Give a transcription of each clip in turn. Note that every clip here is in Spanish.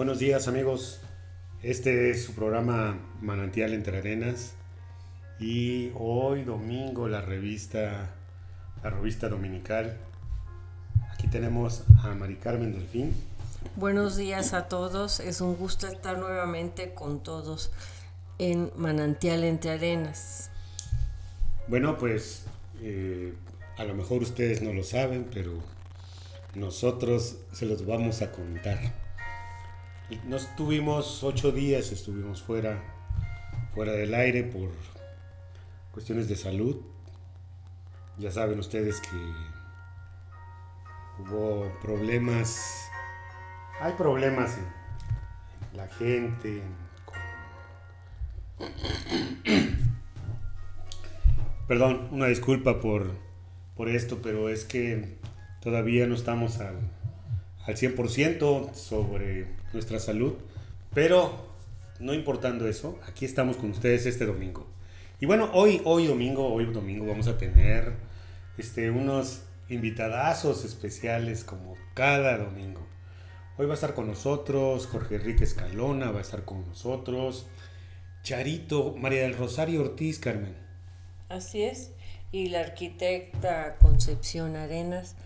Buenos días amigos, este es su programa Manantial entre Arenas y hoy domingo la revista, la revista dominical. Aquí tenemos a Mari Carmen Delfín. Buenos días a todos, es un gusto estar nuevamente con todos en Manantial entre Arenas. Bueno, pues eh, a lo mejor ustedes no lo saben, pero nosotros se los vamos a contar. Nos tuvimos ocho días, estuvimos fuera, fuera del aire por cuestiones de salud. Ya saben ustedes que hubo problemas, hay problemas en, la gente, Perdón, una disculpa por, por esto, pero es que todavía no estamos al, al 100% sobre nuestra salud, pero no importando eso, aquí estamos con ustedes este domingo. Y bueno, hoy, hoy domingo, hoy domingo vamos a tener este, unos invitadazos especiales como cada domingo. Hoy va a estar con nosotros Jorge Enrique Escalona, va a estar con nosotros Charito, María del Rosario Ortiz, Carmen. Así es, y la arquitecta Concepción Arenas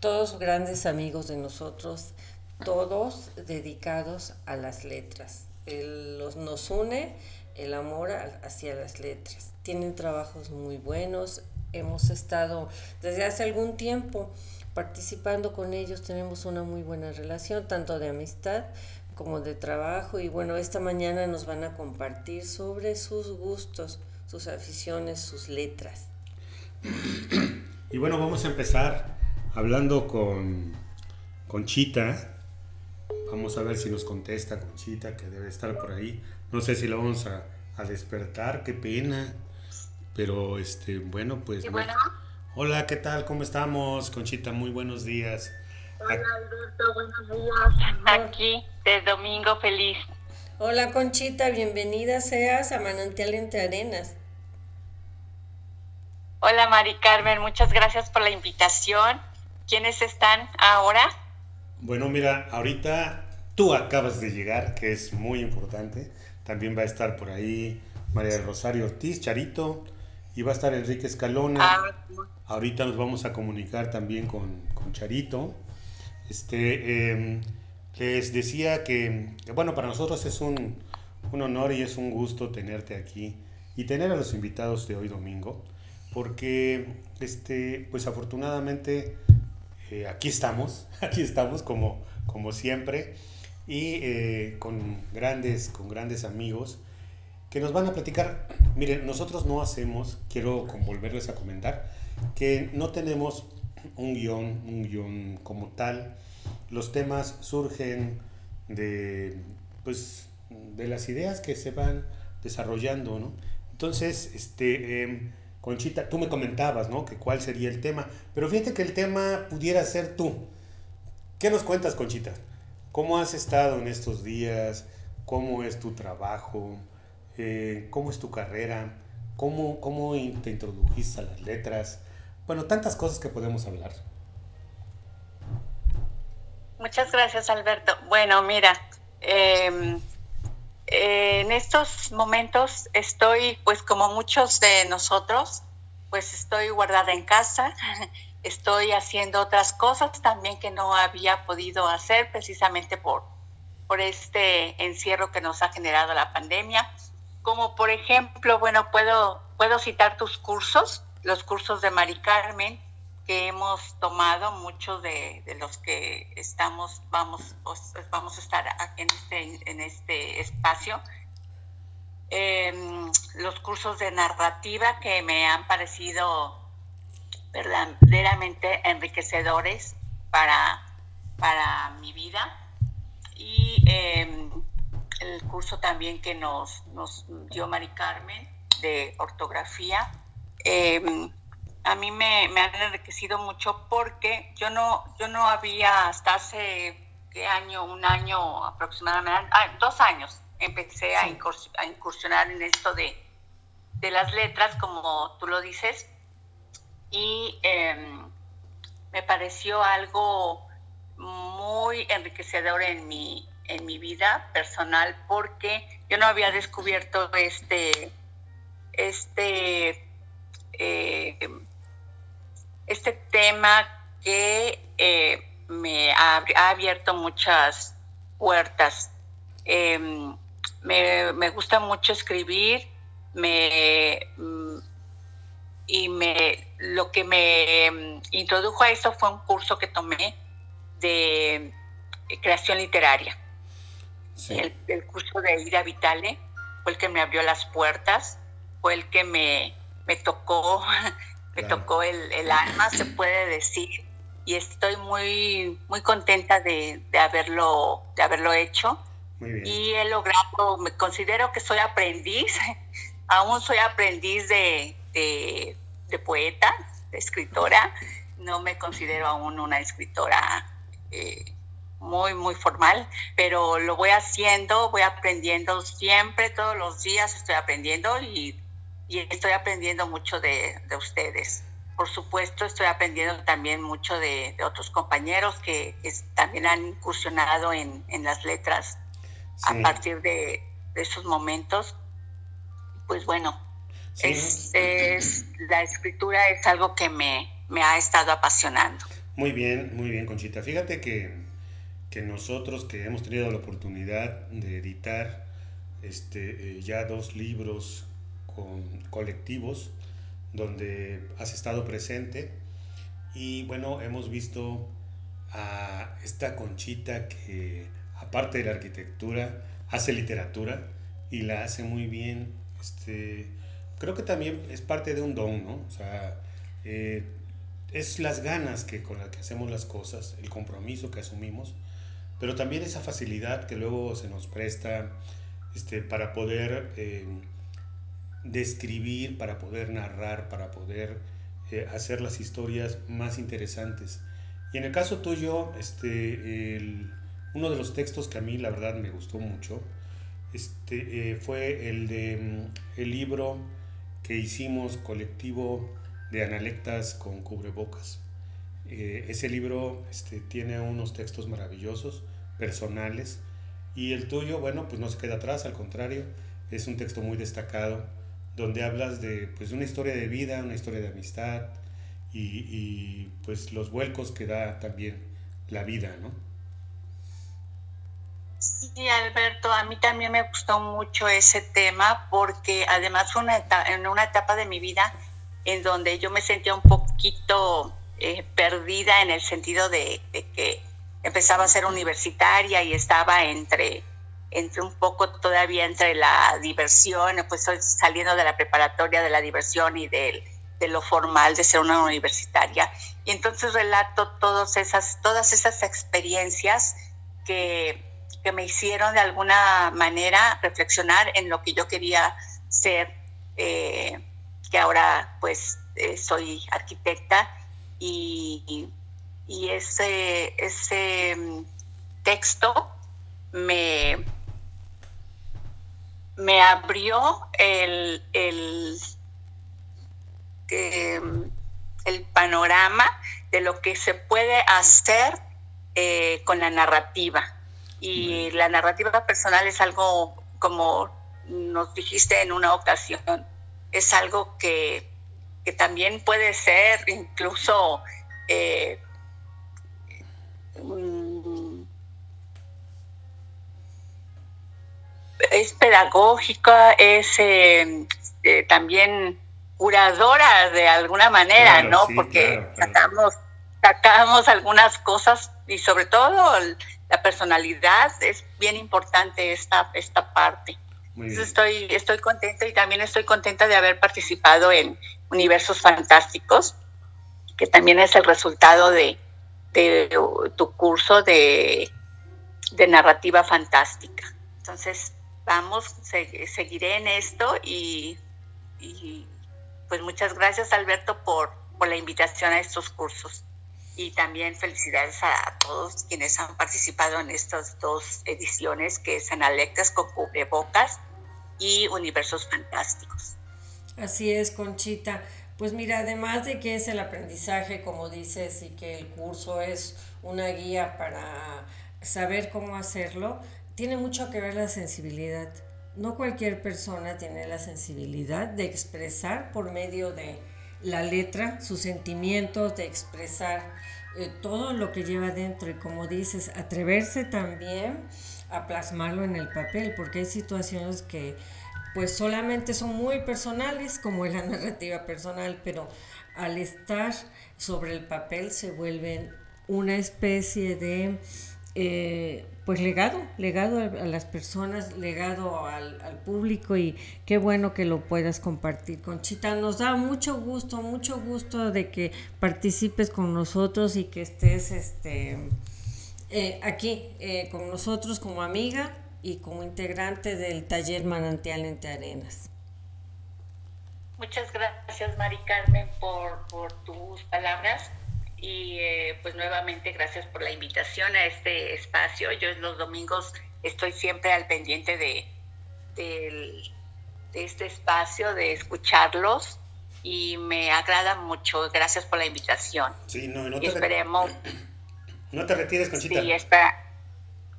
todos grandes amigos de nosotros, todos dedicados a las letras. nos une el amor hacia las letras. Tienen trabajos muy buenos. Hemos estado desde hace algún tiempo participando con ellos. Tenemos una muy buena relación, tanto de amistad como de trabajo. Y bueno, esta mañana nos van a compartir sobre sus gustos, sus aficiones, sus letras. Y bueno, vamos a empezar hablando con Conchita. Vamos a ver si nos contesta Conchita, que debe estar por ahí. No sé si lo vamos a, despertar, qué pena. Pero este, bueno, pues. Hola, ¿qué tal? ¿Cómo estamos, Conchita? Muy buenos días. Hola, Alberto, buenos días. Aquí, de domingo feliz. Hola, Conchita, bienvenida seas a Manantial Entre Arenas. Hola, Mari Carmen, muchas gracias por la invitación. ¿Quiénes están ahora? Bueno, mira, ahorita tú acabas de llegar, que es muy importante. También va a estar por ahí María del Rosario Ortiz, Charito, y va a estar Enrique Escalona. Ah, ahorita nos vamos a comunicar también con, Charito. Este, em, les decía que, bueno, para nosotros es un, un honor y es un gusto tenerte aquí y tener a los invitados de hoy domingo, porque, este, pues afortunadamente, eh, aquí estamos, aquí estamos como, como siempre y eh, con, grandes, con grandes amigos que nos van a platicar. Miren, nosotros no hacemos, quiero volverles a comentar, que no tenemos un guion, un guion como tal. Los temas surgen de, pues, de las ideas que se van desarrollando, ¿no? Entonces, este, em, Conchita, tú me comentabas, ¿no? Que cuál sería el tema. Pero fíjate que el tema pudiera ser tú. ¿Qué nos cuentas, Conchita? ¿Cómo has estado en estos días? ¿Cómo es tu trabajo? Eh, ¿Cómo es tu carrera? ¿Cómo, ¿Cómo te introdujiste a las letras? Bueno, tantas cosas que podemos hablar. Muchas gracias, Alberto. Bueno, mira, em, en estos momentos estoy, pues como muchos de nosotros, pues estoy guardada en casa, estoy haciendo otras cosas también que no había podido hacer precisamente por, por este encierro que nos ha generado la pandemia. Como por ejemplo, bueno, puedo, puedo citar tus cursos, los cursos de Mari Carmen, que hemos tomado, muchos de, los que estamos, vamos, vamos a estar en este, en este espacio. Em, los cursos de narrativa que me han parecido verdaderamente enriquecedores para, para mi vida. Y em, el curso también que nos, nos dio Mari Carmen de ortografía. Em, a mí me, me, han enriquecido mucho porque yo no, yo no había hasta hace, ¿qué año? Un año aproximadamente, ah, dos años, empecé a, incursionar en esto de, de, las letras, como tú lo dices, y em, me pareció algo muy enriquecedor en mi, en mi vida personal porque yo no había descubierto este, este, eh, este tema que eh, me ha, abierto muchas puertas. Em, me, gusta mucho escribir, me, mm, y me, lo que me em, introdujo a eso fue un curso que tomé de creación literaria. El, curso de Ida Vitale fue el que me abrió las puertas, fue el que me, me tocó, me tocó el, el, alma, se puede decir, y estoy muy, muy contenta de, de haberlo, de haberlo hecho. Y he logrado, me considero que soy aprendiz, aún soy aprendiz de, de, de poeta, de escritora, no me considero aún una escritora eh, muy, muy formal, pero lo voy haciendo, voy aprendiendo siempre, todos los días estoy aprendiendo y, estoy aprendiendo mucho de, ustedes. Por supuesto, estoy aprendiendo también mucho de, otros compañeros que, también han incursionado en, las letras a partir de, esos momentos. Pues bueno, es, la escritura es algo que me, me ha estado apasionando. Muy bien, muy bien, Conchita. Fíjate que que nosotros que hemos tenido la oportunidad de editar este, eh, ya dos libros con colectivos donde has estado presente y bueno, hemos visto a esta conchita que aparte de la arquitectura hace literatura y la hace muy bien. Este, creo que también es parte de un don, ¿no? O sea, eh, es las ganas que con las que hacemos las cosas, el compromiso que asumimos pero también esa facilidad que luego se nos presta este, para poder eh, describir, para poder narrar, para poder eh, hacer las historias más interesantes. Y en el caso tuyo, este, uno de los textos que a mí la verdad me gustó mucho este, eh, fue el de mm, el libro que hicimos colectivo de analectas con cubrebocas. Eh, ese libro este, tiene unos textos maravillosos, personales, y el tuyo, bueno, pues no se queda atrás, al contrario, es un texto muy destacado, donde hablas de pues, una historia de vida, una historia de amistad, y, pues los vuelcos que da también la vida, ¿no? Sí, Alberto, a mí también me gustó mucho ese tema porque además fue una en una etapa de mi vida en donde yo me sentía un poquito eh, perdida en el sentido de, que empezaba a ser universitaria y estaba entre, entre un poco todavía entre la diversión, pues saliendo de la preparatoria de la diversión y de, lo formal de ser una universitaria. Y entonces relato todas esas, todas esas experiencias que, que me hicieron de alguna manera reflexionar en lo que yo quería ser, eh, que ahora pues eh, soy arquitecta y, ese, ese mm, texto me, me abrió el, el, em, el, panorama de lo que se puede hacer eh, con la narrativa. Y la narrativa personal es algo, como nos dijiste en una ocasión, es algo que que también puede ser incluso eh, mm, es pedagógica, es eh, eh, también curadora de alguna manera, ¿no? Porque Sacamos, sacamos algunas cosas y sobre todo la personalidad es bien importante esta, esta parte. estoy, estoy contenta y también estoy contenta de haber participado en, Universos Fantásticos, que también es el resultado de, tu curso de, narrativa fantástica. Entonces, vamos, seguiré en esto y, pues muchas gracias Alberto por, por la invitación a estos cursos y también felicidades a todos quienes han participado en estas dos ediciones que es Analectas con cubrebocas y Universos Fantásticos. Así es, Conchita. Pues mira, además de que es el aprendizaje, como dices, y que el curso es una guía para saber cómo hacerlo, tiene mucho que ver la sensibilidad. No cualquier persona tiene la sensibilidad de expresar por medio de la letra sus sentimientos, de expresar eh, todo lo que lleva dentro y como dices, atreverse también a plasmarlo en el papel, porque hay situaciones que pues solamente son muy personales, como es la narrativa personal, pero al estar sobre el papel se vuelven una especie de eh, pues legado, legado a, las personas, legado al, público y qué bueno que lo puedas compartir. Conchita, nos da mucho gusto, mucho gusto de que participes con nosotros y que estés este, eh, aquí eh, con nosotros como amiga y como integrante del taller Manantial entre Arenas. Muchas gracias, Mari Carmen, por, por tus palabras y eh, pues nuevamente gracias por la invitación a este espacio. Yo los domingos estoy siempre al pendiente de, este espacio, de escucharlos y me agrada mucho. Gracias por la invitación. Sí, no, no te esperemos. No te retires, Conchita. Sí,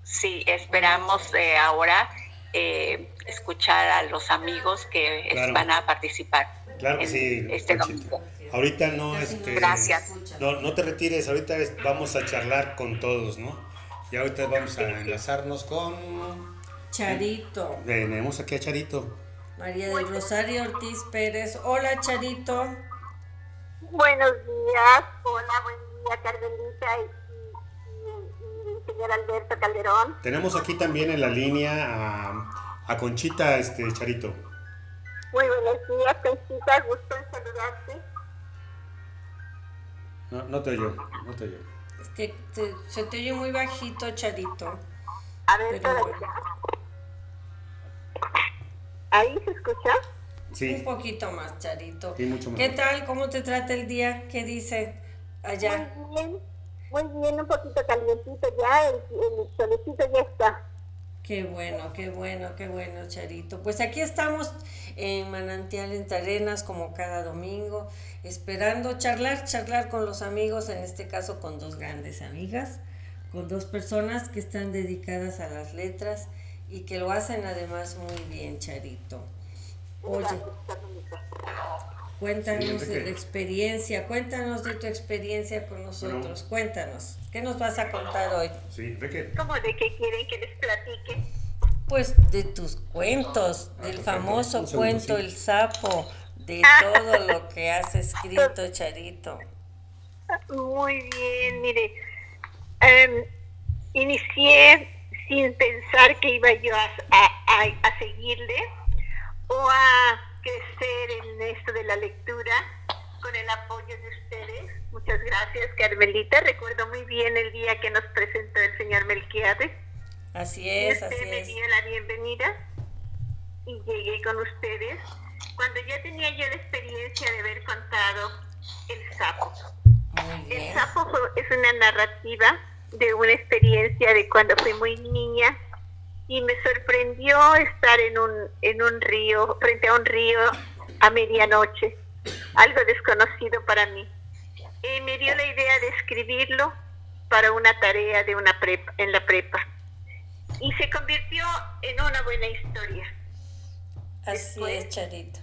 sí esperamos eh, ahora eh, escuchar a los amigos que van a participar. Claro que sí. Este domingo. Ahorita no, este, No, no te retires, ahorita vamos a charlar con todos, ¿no? Y ahorita vamos a enlazarnos con... Charito. Tenemos aquí a Charito. María del Rosario Ortiz Pérez. Hola, Charito. Buenos días. Hola, buen día, Carmelita y, y, señor Alberto Calderón. Tenemos aquí también en la línea a, a Conchita, este, Charito. Muy buenos días, Conchita. Gusto en saludarte. No, no te oyo, no te oyo. Es que se te oye muy bajito, Charito. A ver, ¿Ahí se escucha? Sí. Un poquito más, Charito. Sí, mucho más. ¿Qué tal? ¿Cómo te trata el día? ¿Qué dice allá? Muy bien, muy bien, un poquito calientito ya, el, el solecito ya está. Qué bueno, qué bueno, qué bueno, Charito. Pues aquí estamos en Manantial en Arenas como cada domingo, esperando charlar, charlar con los amigos, en este caso con dos grandes amigas, con dos personas que están dedicadas a las letras y que lo hacen además muy bien, Charito. Oye, Cuéntanos de la experiencia, cuéntanos de tu experiencia con nosotros, cuéntanos, ¿qué nos vas a contar hoy? Sí, ¿de qué? ¿Cómo de qué quieren que les platique? Pues de tus cuentos, ah, del famoso cuento El sapo, de todo lo que has escrito, Charito. Muy bien, mire, em, inicié sin pensar que iba yo a, a, a seguirle o a crecer en esto de la lectura con el apoyo de ustedes. Muchas gracias, Carmelita. Recuerdo muy bien el día que nos presentó el señor Melquiades. Así es, así me dio la bienvenida y llegué con ustedes cuando ya tenía yo la experiencia de haber contado El sapo. El sapo es una narrativa de una experiencia de cuando fui muy niña y me sorprendió estar en un, en un río, frente a un río a medianoche, algo desconocido para mí. Y me dio la idea de escribirlo para una tarea de una prepa, en la prepa. Y se convirtió en una buena historia. Así es, Charito.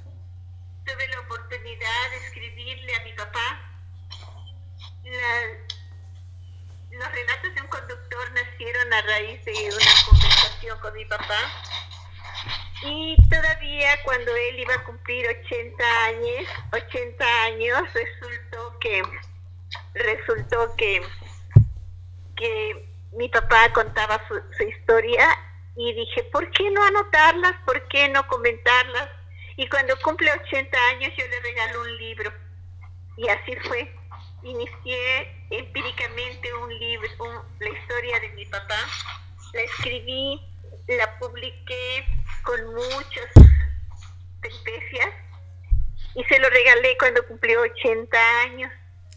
Tuve la oportunidad de escribirle a mi papá la, los relatos de un conductor nacieron a raíz de una conversación con mi papá. Y todavía cuando él iba a cumplir 80 años, 80 años, resultó que resultó que, que mi papá contaba su, su historia y dije, ¿por qué no anotarlas? ¿Por qué no comentarlas? Y cuando cumple 80 años yo le regalo un libro. Y así fue inicié empíricamente un libro, la historia de mi papá. La escribí, la publiqué con muchas peripecias y se lo regalé cuando cumplió 80 años.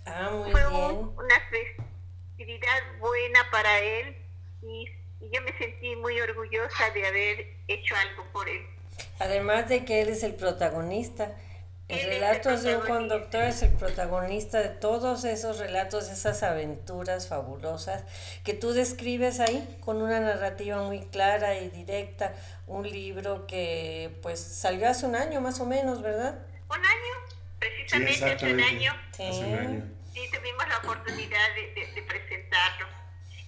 Ah, muy Fue una festividad buena para él y, y yo me sentí muy orgullosa de haber hecho algo por él. Además de que él es el protagonista, El relatos de un conductor es el protagonista de todos esos relatos, esas aventuras fabulosas que tú describes ahí con una narrativa muy clara y directa, un libro que pues salió hace un año más o menos, ¿verdad? Un año, precisamente hace un año. Sí. tuvimos la oportunidad de, presentarlo.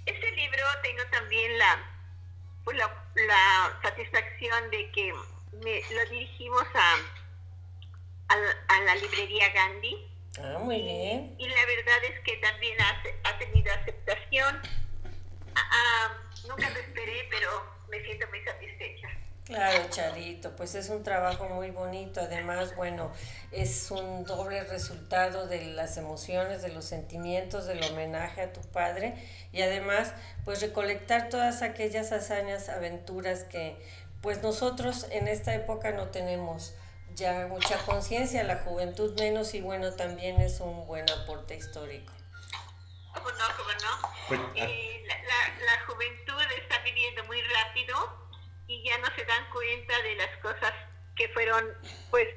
Este libro tengo también la, pues la, la satisfacción de que me, lo dirigimos a a, la librería Gandhi. Ah, muy bien. Y la verdad es que también ha, ha tenido aceptación. Ah, ah, nunca lo esperé, pero me siento muy satisfecha. Claro, Charito, pues es un trabajo muy bonito. Además, bueno, es un doble resultado de las emociones, de los sentimientos, del homenaje a tu padre y además, pues recolectar todas aquellas hazañas, aventuras que pues nosotros en esta época no tenemos ya mucha conciencia, la juventud menos y bueno, también es un buen aporte histórico. ¿Cómo no? ¿Cómo no? Pues, ah. la, la, juventud está viviendo muy rápido y ya no se dan cuenta de las cosas que fueron pues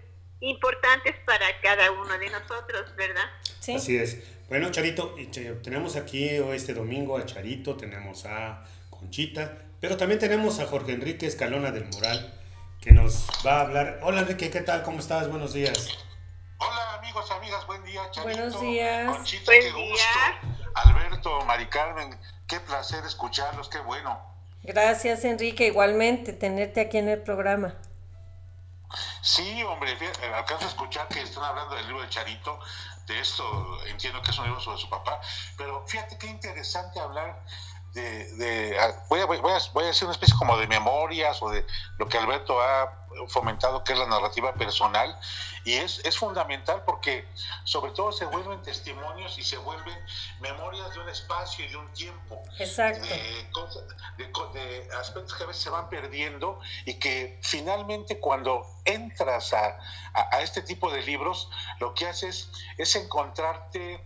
importantes para cada uno de nosotros, ¿verdad? Sí. Así es. Bueno, Charito, tenemos aquí este domingo a Charito, tenemos a Conchita, pero también tenemos a Jorge Enrique Escalona del Moral, que nos va a hablar. Hola Enrique, ¿qué tal? ¿Cómo estás? Buenos días. Hola amigos, amigas, buen día, Charito. Buenos días. Conchita, qué gusto. Alberto, Mari Carmen, qué placer escucharlos, qué bueno. Gracias Enrique, igualmente tenerte aquí en el programa. Sí, hombre, alcanzo a escuchar que están hablando del libro de Charito, de esto entiendo que es un libro sobre su papá, pero fíjate qué interesante hablar de, voy, a, voy, a, decir una especie como de memorias o de lo que Alberto ha fomentado, que es la narrativa personal, y es, es fundamental porque sobre todo se vuelven testimonios y se vuelven memorias de un espacio y de un tiempo. Exacto. De, aspectos que a veces se van perdiendo y que finalmente cuando entras a, a, este tipo de libros, lo que haces es encontrarte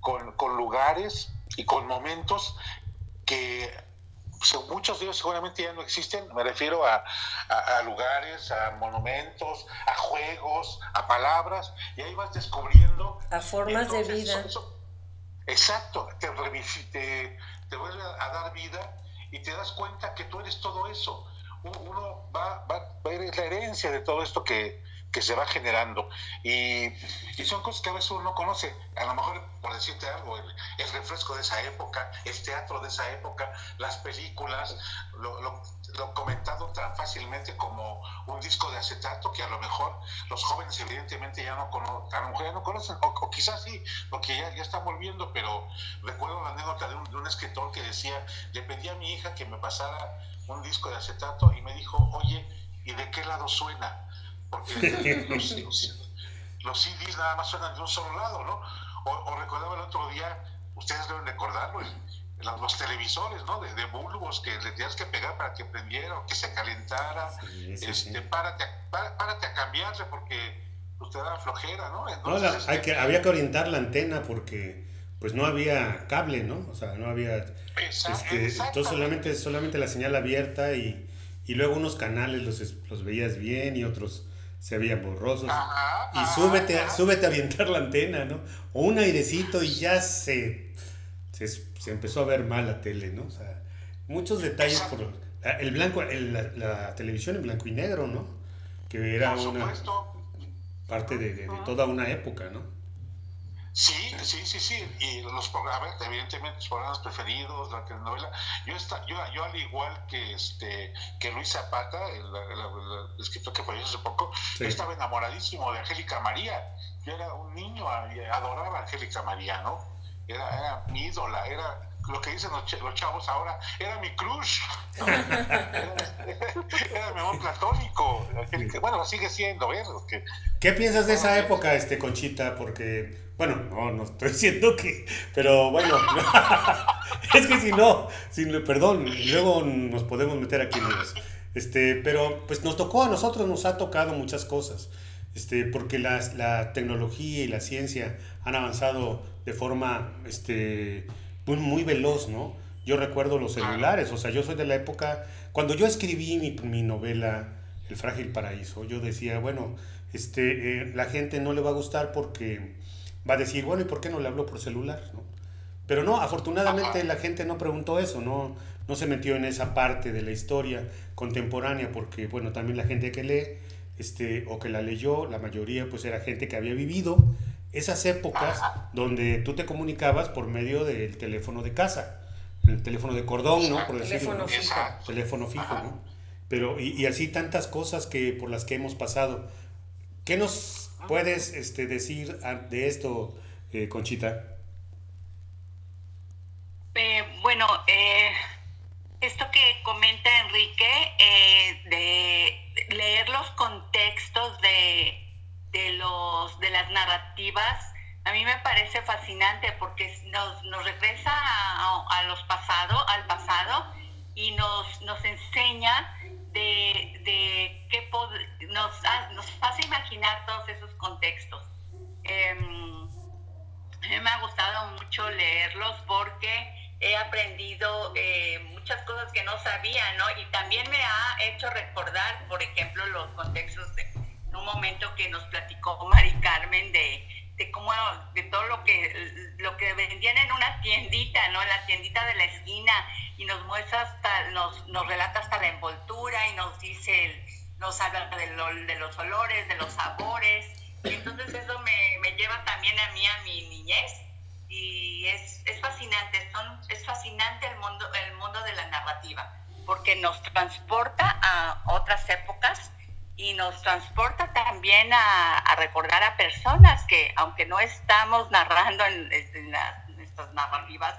con, con lugares y con momentos que muchos de ellos seguramente ya no existen, me refiero a, lugares, a monumentos, a juegos, a palabras, y ahí vas descubriendo... A formas de vida. exacto, te, te, te, vuelve a dar vida y te das cuenta que tú eres todo eso. Uno va, va, va a ver la herencia de todo esto que, que se va generando. Y, son cosas que a veces uno no conoce. A lo mejor, por decirte algo, el, refresco de esa época, el teatro de esa época, las películas, lo, lo, comentado tan fácilmente como un disco de acetato que a lo mejor los jóvenes evidentemente ya no conocen, a lo mejor ya no conocen, o, quizás sí, porque ya, ya están volviendo, pero recuerdo la anécdota de un, de un escritor que decía, le pedí a mi hija que me pasara un disco de acetato y me dijo, oye, ¿y de qué lado suena? Porque los, CDs nada más suenan de un solo lado, ¿no? O, recordaba el otro día, ustedes deben recordarlo, los, televisores, ¿no? De, de, bulbos que le tenías que pegar para que prendiera o que se calentara. este, Párate, a, párate a cambiarle porque usted pues, da flojera, ¿no? Entonces, hay que, había que orientar la antena porque pues no había cable, ¿no? O sea, no había... este, entonces solamente, solamente la señal abierta y, y luego unos canales los, los veías bien y otros se veían borrosos. y súbete, súbete a avientar la antena, ¿no? O un airecito y ya se, se, empezó a ver mal la tele, ¿no? O sea, muchos detalles por el blanco, la, televisión en blanco y negro, ¿no? Que era una parte de toda una época, ¿no? Sí, sí, sí, sí. Y los programas, evidentemente, los programas preferidos, la telenovela. Yo, está, yo, yo al igual que este que Luis Zapata, el, escritor que falleció hace poco, yo estaba enamoradísimo de Angélica María. Yo era un niño, adoraba a Angélica María, ¿no? Era, era mi ídola, era lo que dicen los, chavos ahora, era mi crush. era, mi amor platónico. Bueno, lo sigue siendo, ¿ves? ¿Qué piensas de esa época, este Conchita? Porque, bueno, no, no estoy diciendo que, pero bueno, es que si no, si, perdón, luego nos podemos meter aquí en Este, pero pues nos tocó a nosotros, nos ha tocado muchas cosas. Este, porque la, la tecnología y la ciencia han avanzado de forma este, muy, muy veloz, ¿no? Yo recuerdo los celulares, o sea, yo soy de la época, cuando yo escribí mi, mi novela El frágil paraíso, yo decía, bueno, este, eh, la gente no le va a gustar porque va a decir, bueno, ¿y por qué no le hablo por celular? Pero no, afortunadamente la gente no preguntó eso, no, no se metió en esa parte de la historia contemporánea, porque, bueno, también la gente que lee, este, o que la leyó, la mayoría pues era gente que había vivido esas épocas donde tú te comunicabas por medio del teléfono de casa, el teléfono de cordón, ¿no? Por teléfono fijo. Teléfono fijo, ¿no? Pero, y, y, así tantas cosas que por las que hemos pasado. ¿Qué nos puedes este, decir de esto, eh, Conchita? Eh, bueno, eh, esto que comenta Enrique, de leer los contextos de, los, de las narrativas, a mí me parece fascinante porque nos, nos regresa a, los pasado, al pasado y nos, nos enseña de, de qué nos, nos hace imaginar todos esos contextos. Em, a mí me ha gustado mucho leerlos porque he aprendido eh, muchas cosas que no sabía, ¿no? Y también me ha hecho recordar, por ejemplo, los contextos de un momento que nos platicó Mari Carmen de, de cómo, de todo lo que, lo que vendían en una tiendita, ¿no? En la tiendita de la esquina y nos muestra hasta, nos, nos relata hasta la envoltura y nos dice, nos habla de, de los olores, de los sabores. Y entonces eso me, me lleva también a mí, a mi niñez y es, es fascinante, son, es fascinante el mundo, el mundo de la narrativa, porque nos transporta a otras épocas y nos transporta también a, a recordar a personas que, aunque no estamos narrando en, en nuestras narrativas,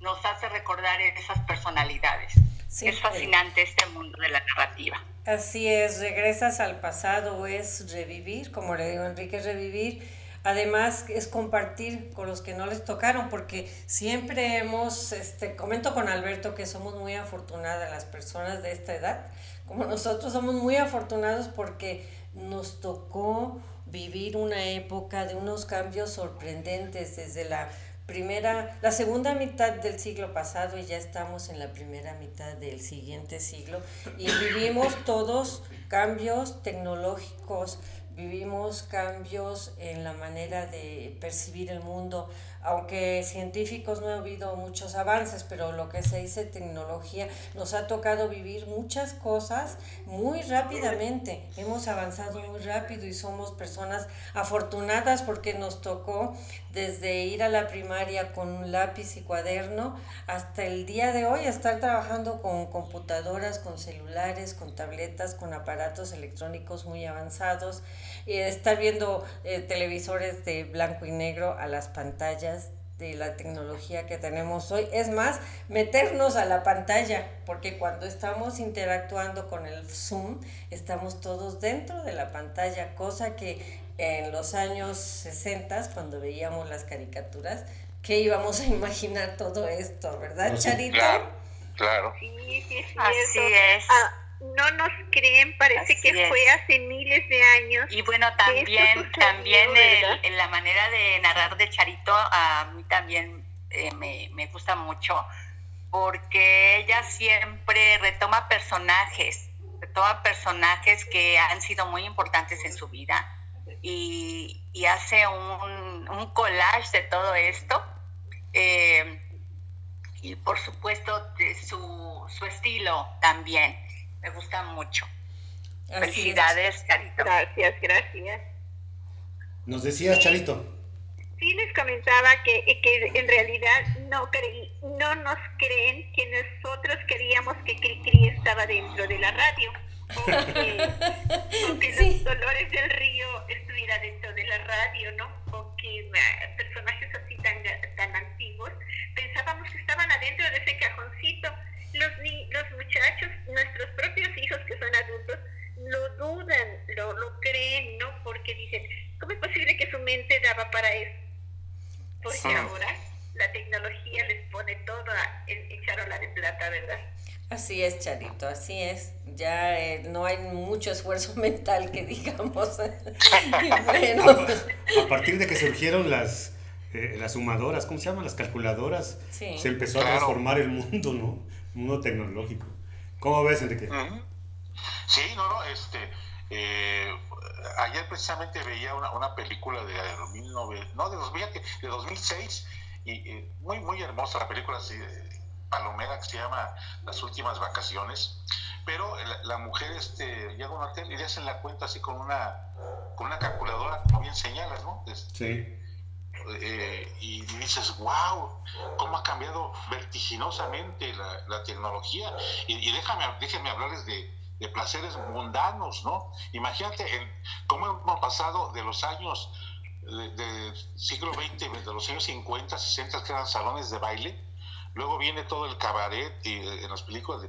nos hace recordar esas personalidades. es fascinante este mundo de la narrativa. Así es, regresas al pasado, es revivir, como le digo Enrique, revivir Además, es compartir con los que no les tocaron, porque siempre hemos, este, comento con Alberto que somos muy afortunadas las personas de esta edad, como nosotros somos muy afortunados porque nos tocó vivir una época de unos cambios sorprendentes desde la primera, la segunda mitad del siglo pasado y ya estamos en la primera mitad del siguiente siglo. Y vivimos todos cambios tecnológicos, vivimos cambios en la manera de percibir el mundo, aunque científicos no ha habido muchos avances, pero lo que se dice tecnología, nos ha tocado vivir muchas cosas muy rápidamente. Hemos avanzado muy rápido y somos personas afortunadas porque nos tocó desde ir a la primaria con un lápiz y cuaderno hasta el día de hoy estar trabajando con computadoras, con celulares, con tabletas, con aparatos electrónicos muy avanzados, y estar viendo eh, televisores de blanco y negro a las pantallas de la tecnología que tenemos hoy. Es más, meternos a la pantalla, porque cuando estamos interactuando con el Zoom, estamos todos dentro de la pantalla, cosa que en los años 60, cuando veíamos las caricaturas, que íbamos a imaginar todo esto, ¿verdad, Charito? Claro, claro. Sí, sí, es Así es. Ah, no nos creen, parece que fue hace miles de años. Y bueno, también, también el, la manera de narrar de Charito a mí también eh, me, me gusta mucho, porque ella siempre retoma personajes, retoma personajes que han sido muy importantes en su vida y, y hace un, un, collage de todo esto. Eh, y por supuesto de su, su estilo también me gusta mucho. Felicidades, Charito. Gracias, gracias. Nos decías, Charito. Sí, les comentaba que, que en realidad no, creí, no nos creen que nosotros queríamos que Cricri estaba dentro de la radio. O que, los dolores del río estuviera dentro de la radio, ¿no? O que eh, personajes así tan, tan antiguos pensábamos que estaban adentro de ese cajoncito los, los muchachos, nuestros propios hijos que son adultos, lo dudan, lo, lo creen, ¿no? Porque dicen, ¿cómo es posible que su mente daba para eso? Porque ahora la tecnología les pone todo en, charola de plata, ¿verdad? Así es, Charito, así es. Ya eh, no hay mucho esfuerzo mental que digamos. bueno. A partir de que surgieron las, eh, las sumadoras, ¿cómo se llaman? Las calculadoras, se empezó a transformar el mundo, ¿no? Mundo tecnológico. ¿Cómo ves, Enrique? Sí, no, no, este, Eh, ayer precisamente veía una, una película de, no, de, de 2006 y muy, muy hermosa la película así, palomera que se llama Las últimas vacaciones. Pero la, mujer este, llega a un hotel y le hacen la cuenta así con una, con una calculadora, como bien señalas, ¿no? Este, sí. Eh, y dices, wow, cómo ha cambiado vertiginosamente la, tecnología. Y, déjame, déjenme hablarles de, de, placeres mundanos, ¿no? Imagínate cómo hemos pasado de los años del siglo XX, de los años 50, 60, que eran salones de baile, Luego viene todo el cabaret y eh, en las películas,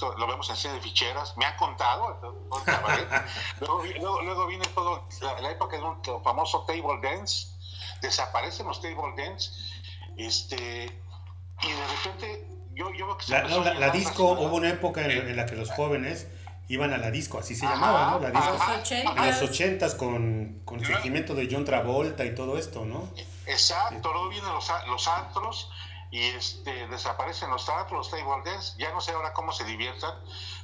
lo vemos en cine de ficheras, me han contado todo el cabaret. luego, viene todo la, época de un famoso table dance, desaparecen los table dance, este, y de repente yo, yo veo que la, la, disco, hubo una época en, la que los jóvenes iban a la disco, así se llamaba, ¿no? La disco. En los ochentas con, con el surgimiento de John Travolta y todo esto, ¿no? Exacto, luego vienen los, los antros y este, desaparecen los teatros, los table dance, ya no sé ahora cómo se diviertan,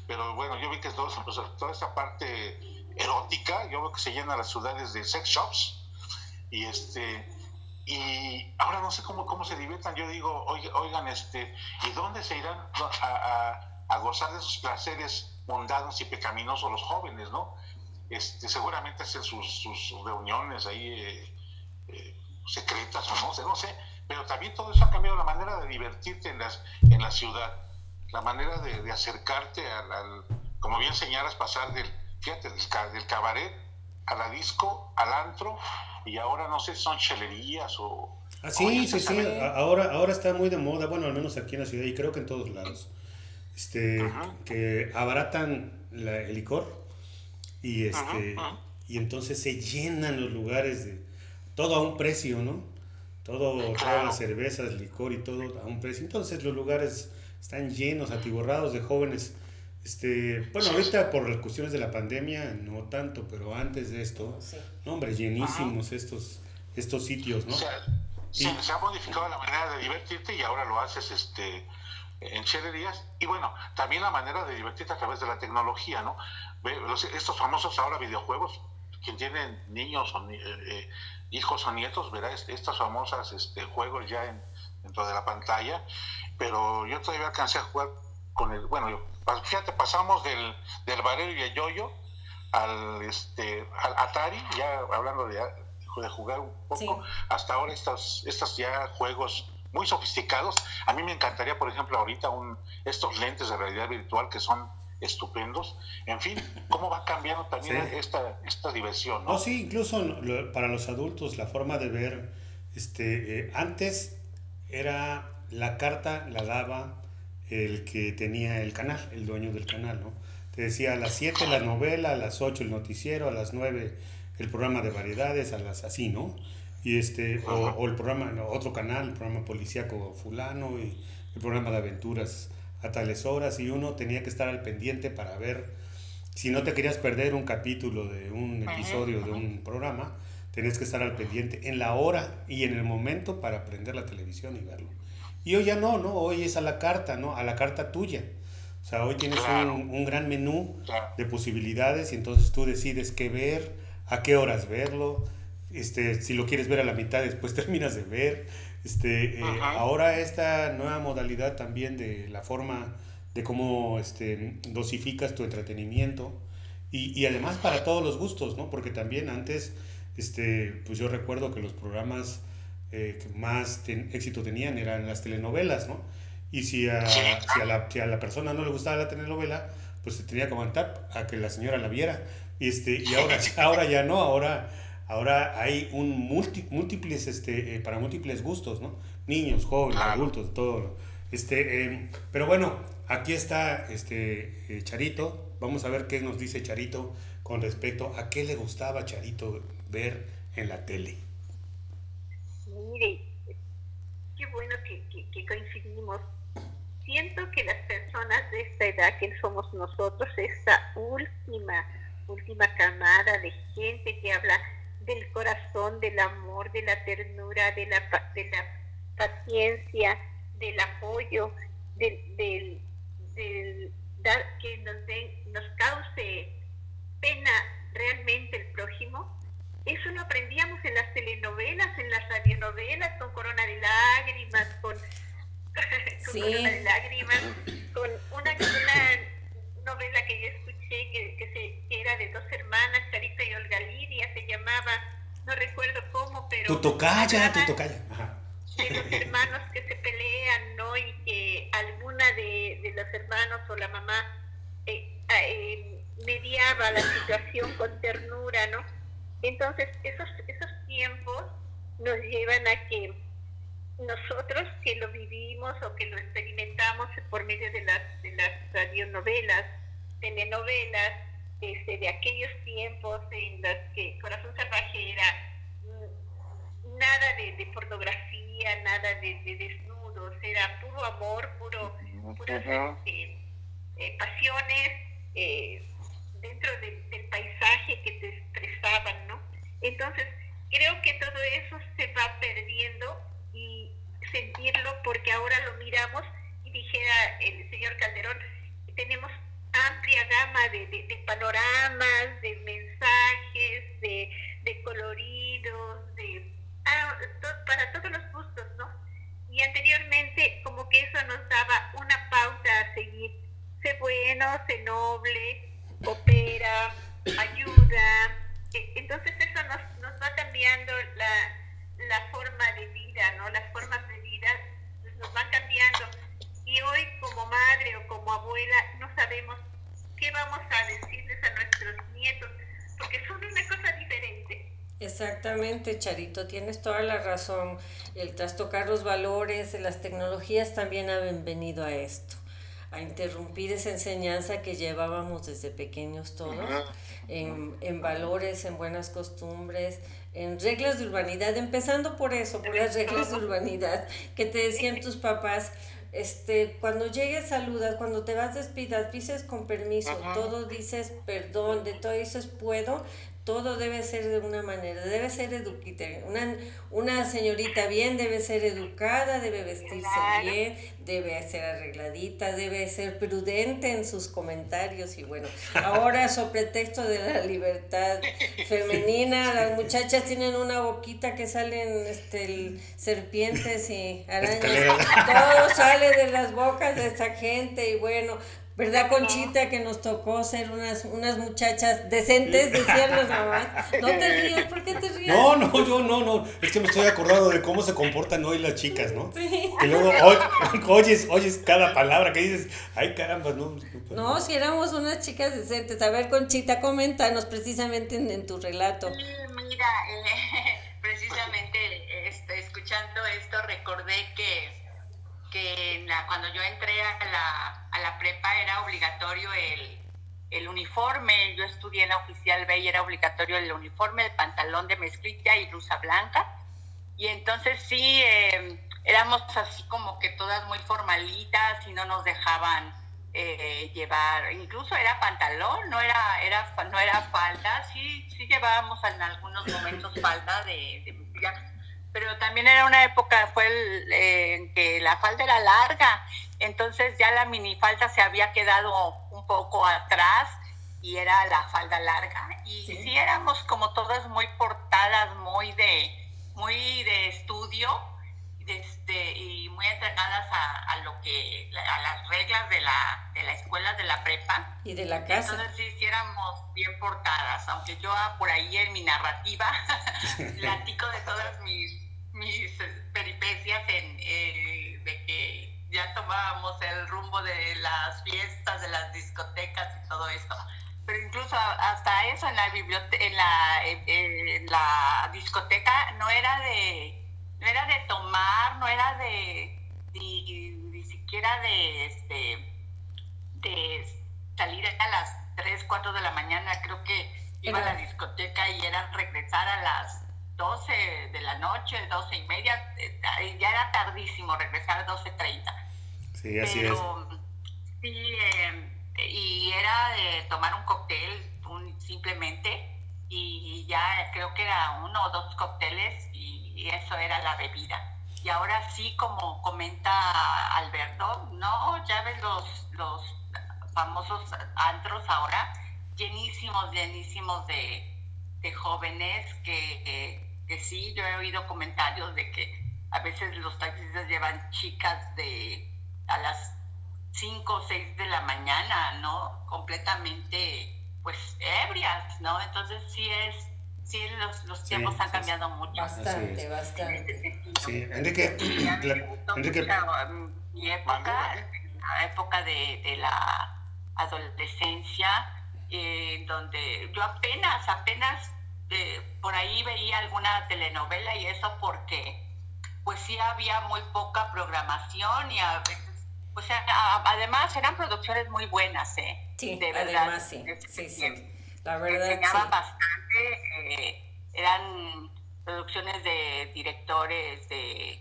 pero bueno, yo vi que todo, pues, toda esa parte erótica, yo veo que se llenan las ciudades de sex shops, y este, y ahora no sé cómo, cómo se diviertan, yo digo, oigan, este, ¿y dónde se irán a, gozar de esos placeres mundanos y pecaminosos los jóvenes, no? Este, seguramente hacen sus, reuniones ahí eh, eh, secretas o no sé, no sé, pero también todo eso ha cambiado la manera de divertirte en, las, en la ciudad, la manera de, acercarte al, como bien señalas, pasar del, fíjate, del, cabaret a la disco, al antro, y ahora no sé, son chelerías o... Ah, sí, sí, sí, ahora, ahora está muy de moda, bueno, al menos aquí en la ciudad y creo que en todos lados, este, que abaratan el licor y, este, y entonces se llenan los lugares de todo a un precio, ¿no? todo, todas las cervezas, licor y todo a un precio. Entonces los lugares están llenos, atiborrados de jóvenes. Este, bueno, ahorita por las cuestiones de la pandemia no tanto, pero antes de esto, no, hombre, llenísimos estos, estos sitios, ¿no? se ha modificado la manera de divertirte y ahora lo haces este, en chelerías. Y bueno, también la manera de divertirte a través de la tecnología, ¿no? estos famosos ahora videojuegos, quien tiene niños o eh, eh, hijos o nietos verá estas famosas este, juegos ya dentro de la pantalla, pero yo todavía alcancé a jugar con el, bueno, fíjate, pasamos del, del barero y el yoyo al, este, al Atari, ya hablando de, de jugar un poco, hasta ahora estos, estos ya juegos muy sofisticados. A mí me encantaría, por ejemplo, ahorita un, estos lentes de realidad virtual que son estupendos. En fin, cómo va cambiando también esta, esta diversión. ¿no? sí, incluso para los adultos la forma de ver, este, eh, antes era la carta la daba el que tenía el canal, el dueño del canal, ¿no? Te decía a las 7 la novela, a las 8 el noticiero, a las 9 el programa de variedades, a las así, ¿no? Y este, o, el programa, otro canal, el programa policíaco fulano y el programa de aventuras a tales horas y uno tenía que estar al pendiente para ver, si no te querías perder un capítulo de un episodio de un programa, tenías que estar al pendiente en la hora y en el momento para prender la televisión y verlo. Y hoy ya no, ¿no? Hoy es a la carta, ¿no? A la carta tuya. O sea, hoy tienes un, un, gran menú de posibilidades y entonces tú decides qué ver, a qué horas verlo, este, si lo quieres ver a la mitad, después terminas de ver. Este, eh, ahora esta nueva modalidad también de la forma de cómo este, dosificas tu entretenimiento y, y, además para todos los gustos, ¿no? Porque también antes, este, pues yo recuerdo que los programas eh, que más éxito tenían eran las telenovelas, ¿no? Y si a, si a, la, si a la persona no le gustaba la telenovela, pues se tenía que aguantar a que la señora la viera. Este, y ahora, ahora ya no, ahora Ahora hay un múltiples, este, eh, para múltiples gustos, ¿no? Niños, jóvenes, adultos, todo. Este, em, pero bueno, aquí está este, eh, Charito. Vamos a ver qué nos dice Charito con respecto a qué le gustaba Charito ver en la tele. Mire, qué bueno que, que coincidimos. Siento que las personas de esta edad que somos nosotros, esta última, última camada de gente que habla del corazón, del amor, de la ternura, de la, de la paciencia, del apoyo, del, del, que nos, den, nos cause pena realmente el prójimo, eso lo aprendíamos en las telenovelas, en las radionovelas, con Corona de Lágrimas, con, Corona de Lágrimas, con una, novela que yo escuché que, que, se, era de dos hermanas, Carita y Olga Lidia, se llamaba, no recuerdo cómo, pero... Tutocaya, Tutocaya. De los hermanos que se pelean, ¿no? Y que alguna de, de los hermanos o la mamá eh, eh, mediaba la situación con ternura, ¿no? Entonces, esos, esos tiempos nos llevan a que nosotros que lo vivimos o que lo experimentamos por medio de las, de las radionovelas, telenovelas, este, de aquellos tiempos en los que Corazón Salvaje era mm, nada de, pornografía, nada de, desnudos, era puro amor, puro, puras este, eh, pasiones eh, dentro del paisaje que te expresaban, ¿no? Entonces, creo que todo eso se va perdiendo y sentirlo porque ahora lo miramos y dijera el señor Calderón, tenemos amplia gama de, panoramas, de mensajes, de, coloridos, de ah, para todos los gustos, ¿no? Y anteriormente como que eso nos daba una pauta a seguir. Sé bueno, sé noble, opera, ayuda. E, entonces eso nos, nos va cambiando la, la forma de vida, ¿no? Las formas de vida nos van cambiando. Y hoy como madre o como abuela no sabemos qué vamos a decirles a nuestros nietos, porque son una cosa diferente. Exactamente, Charito, tienes toda la razón. El trastocar los valores, las tecnologías también han venido a esto a interrumpir esa enseñanza que llevábamos desde pequeños todos, en, en, valores, en buenas costumbres, en reglas de urbanidad, empezando por eso, por las reglas de urbanidad que te decían tus papás. Este, cuando llegues saludas, cuando te vas despidas, dices con permiso, todo dices perdón, de todo dices puedo, todo debe ser de una manera, debe ser educada. Una, una señorita bien debe ser educada, debe vestirse bien, debe ser arregladita, debe ser prudente en sus comentarios y bueno, ahora sobre pretexto de la libertad femenina, las muchachas tienen una boquita que salen este, serpientes y arañas, todo sale de las bocas de esta gente y bueno, ¿Verdad, Conchita, que nos tocó ser unas, unas muchachas decentes, decían las mamás? No te rías, ¿por qué te ríes? No, no, yo no, no. Es que me estoy acordando de cómo se comportan hoy las chicas, ¿no? Sí. Que luego oyes, oyes cada palabra que dices, ay caramba, no. No, si éramos unas chicas decentes. A ver, Conchita, coméntanos precisamente en, tu relato. Mira, eh, precisamente este, escuchando esto recordé que que cuando yo entré a la, a la prepa era obligatorio el, el, uniforme, yo estudié en la oficial B y era obligatorio el uniforme, el pantalón de mezclilla y blusa blanca. Y entonces sí, em, éramos así como que todas muy formalitas y no nos dejaban eh, llevar, incluso era pantalón, no era, era, no era falda, sí, sí llevábamos en algunos momentos falda de, de pero también era una época fue eh, en que la falda era larga, entonces ya la minifalda se había quedado un poco atrás y era la falda larga. Y sí, éramos como todas muy portadas, muy de muy de estudio este, y muy entregadas a, lo que a las reglas de la, de la escuela de la prepa. Y de la casa. Entonces sí, sí éramos bien portadas aunque yo por ahí en mi narrativa platico de todas mis mis peripecias en, eh, de que ya tomábamos el rumbo de las fiestas, de las discotecas y todo esto. Pero incluso hasta eso en la biblioteca, en la, en la discoteca no era de no era de tomar, no era de ni, siquiera de este de salir a las 3, 4 de la mañana, creo que iba a la discoteca y era regresar a las 12 de la noche, 12 y media, eh, ya era tardísimo regresar a 12.30. Sí, así es. Sí, em, y era de tomar un cóctel simplemente y ya creo que era uno o dos cócteles y, eso era la bebida. Y ahora sí, como comenta Alberto, no, ya ves los, los famosos antros ahora, llenísimos, llenísimos de, jóvenes que, que, sí, yo he oído comentarios de que a veces los taxistas llevan chicas de a las 5 o 6 de la mañana, ¿no? Completamente, pues, ebrias, ¿no? Entonces sí es, sí los, los tiempos han cambiado mucho. Bastante, bastante. Sí, Enrique, Enrique. Mi época, la época de, de la adolescencia, eh, donde yo apenas, apenas eh, por ahí veía alguna telenovela y eso porque pues sí había muy poca programación y a veces, o sea, además eran producciones muy buenas, ¿eh? Sí, de verdad. Además, sí, sí, sí. La verdad, enseñaban bastante, eh, eran producciones de directores de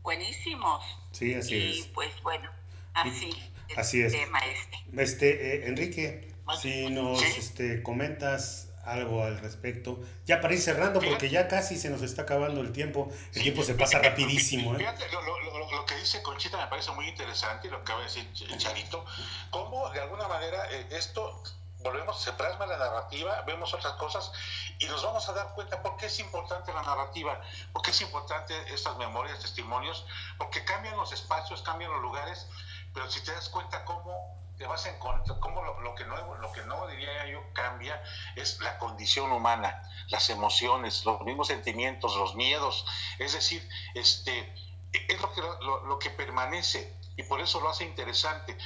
buenísimos. Sí, así y, es. pues bueno, así. Así es. Este, este eh, Enrique, si nos este, comentas algo al respecto, ya para ir cerrando, porque ya casi se nos está acabando el tiempo, el tiempo se pasa rapidísimo. ¿eh? Fíjate, lo, que dice Conchita me parece muy interesante, y lo que acaba de decir Charito, cómo de alguna manera eh, esto volvemos, se plasma la narrativa, vemos otras cosas y nos vamos a dar cuenta por qué es importante la narrativa, por qué es importante estas memorias, testimonios, porque cambian los espacios, cambian los lugares pero si te das cuenta cómo te vas a encontrar, cómo lo, que no, lo que no diría yo cambia es la condición humana, las emociones, los mismos sentimientos, los miedos, es decir, este, es lo que, lo que permanece y por eso lo hace interesante.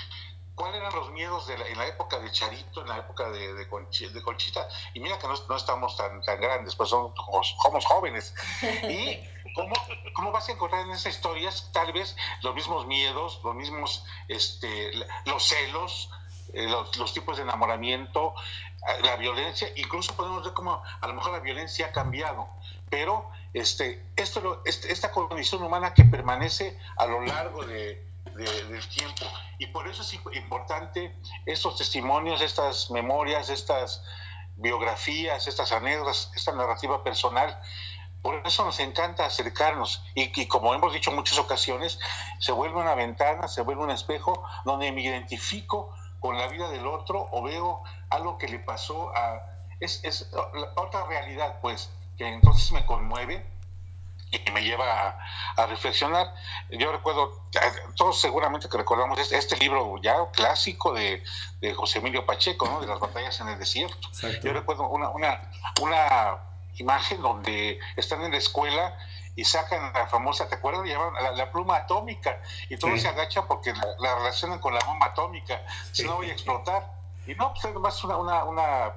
¿Cuáles eran los miedos de en la época de Charito, en la época de, de, Conchita? Y mira que no, no, estamos tan, tan grandes, pues somos, somos jóvenes. Y cómo, cómo vas a encontrar en esas historias tal vez los mismos miedos, los mismos, este, los celos, eh, los, tipos de enamoramiento, eh, la violencia, incluso podemos ver cómo a lo mejor la violencia ha cambiado, pero este, esto, este, esta condición humana que permanece a lo largo de del tiempo. Y por eso es importante estos testimonios, estas memorias, estas biografías, estas anécdotas, esta narrativa personal. Por eso nos encanta acercarnos y, como hemos dicho en muchas ocasiones, se vuelve una ventana, se vuelve un espejo donde me identifico con la vida del otro o veo algo que le pasó a... Es, es otra realidad, pues, que entonces me conmueve y me lleva a, reflexionar. Yo recuerdo, todos seguramente que recordamos este, este libro ya clásico de, José Emilio Pacheco, ¿no? de las batallas en el desierto. Yo recuerdo una, una, una imagen donde están en la escuela y sacan la famosa, ¿te acuerdas? Llevan la, pluma atómica y todos se agachan porque la, relacionan con la bomba atómica, si no voy a explotar. Y no, pues es más una, una, una,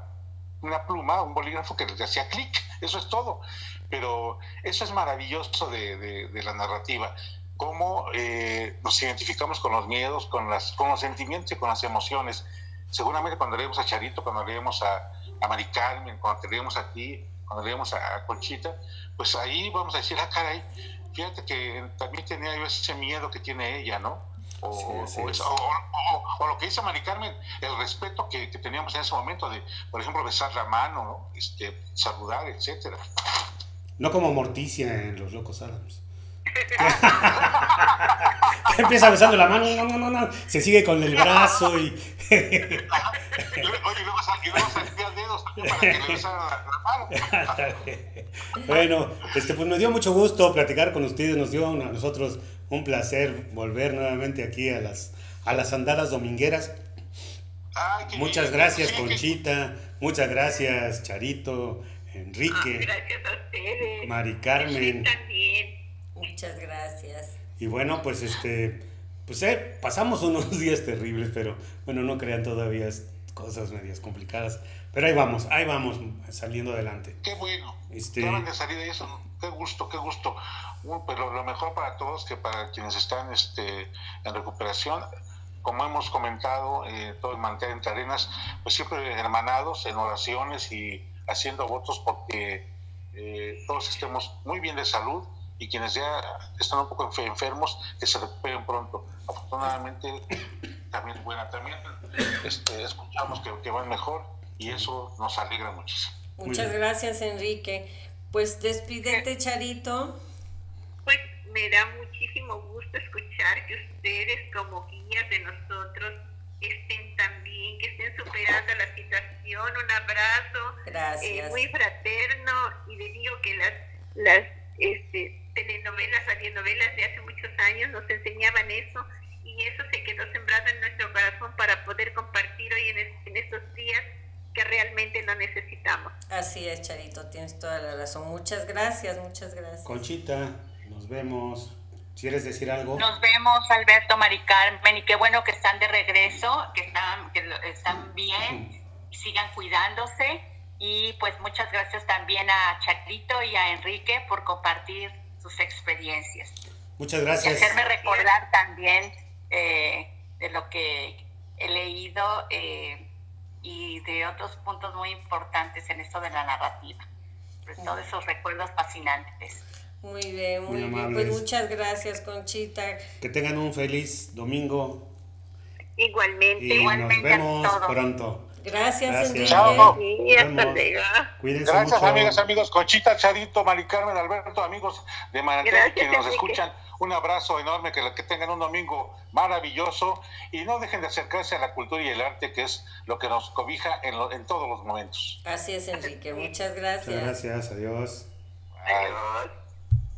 una pluma, un bolígrafo que les hacía clic, eso es todo pero eso es maravilloso de, la narrativa, cómo eh, nos identificamos con los miedos, con, las, con los sentimientos y con las emociones. Seguramente cuando leemos a Charito, cuando leemos a, a Mari Carmen, cuando leemos a ti, cuando leemos a, Conchita, pues ahí vamos a decir, ah, caray, fíjate que también tenía yo ese miedo que tiene ella, ¿no? O, o, lo que dice Mari Carmen, el respeto que, teníamos en ese momento de, por ejemplo, besar la mano, ¿no? este, saludar, etcétera. No como Morticia en Los Locos Adams. Empieza besando la mano, no, no, no, se sigue con el brazo y. Oye, luego dedos para que le la mano. bueno, este, pues me dio mucho gusto platicar con ustedes, nos dio a nosotros un placer volver nuevamente aquí a las, a las andadas domingueras. muchas gracias, Conchita, muchas gracias, Charito, Enrique. Ah. Mari Carmen. Muchas gracias. Y bueno, pues este, pues eh, pasamos unos días terribles, pero bueno, no crean todavía cosas medias complicadas. Pero ahí vamos, ahí vamos saliendo adelante. Qué bueno. Este... de salir de eso. Qué gusto, qué gusto. pero lo mejor para todos que para quienes están este, en recuperación, como hemos comentado, eh, todo el mantel entre arenas, pues siempre hermanados en oraciones y haciendo votos porque eh, todos estemos muy bien de salud y quienes ya están un poco enfermos, que se recuperen pronto. Afortunadamente, también, bueno, también este, escuchamos que, que, van mejor y eso nos alegra muchísimo. Muchas gracias, Enrique. Pues despídete, Charito. Pues me da muchísimo gusto escuchar que ustedes como guías de nosotros estén tan bien, que estén superando la situación. Un abrazo eh, Gracias. muy fraterno y le digo que las, las este, telenovelas, radionovelas de hace muchos años nos enseñaban eso y eso se quedó sembrado en nuestro corazón para poder compartir hoy en, es- en estos días que realmente lo necesitamos. Así es, Charito, tienes toda la razón. Muchas gracias, muchas gracias. Conchita, nos vemos. ¿Quieres decir algo? Nos vemos, Alberto, Mari Carmen, y qué bueno que están de regreso, que están, que están bien, sigan cuidándose. Y pues muchas gracias también a Charito y a Enrique por compartir sus experiencias. Muchas Y gracias. hacerme recordar también eh, de lo que he leído eh, y de otros puntos muy importantes en esto de la narrativa. Pues todos esos recuerdos fascinantes. Muy bien, muy, Muy bien. amables. Pues muchas gracias, Conchita. Que tengan un feliz domingo Igualmente. y nos Igualmente a vemos todos. pronto. Gracias, Gracias. Enrique. Chao. Sí, hasta luego. Cuídense Gracias, mucho. amigas, amigos. Conchita, Charito, Mari Carmen, Alberto, amigos de Manantial que nos escuchan. Un abrazo enorme, que, que tengan un domingo maravilloso y no dejen de acercarse a la cultura y el arte, que es lo que nos cobija en, lo- en todos los momentos. Así es, Enrique. Muchas Muchas gracias. gracias. Adiós.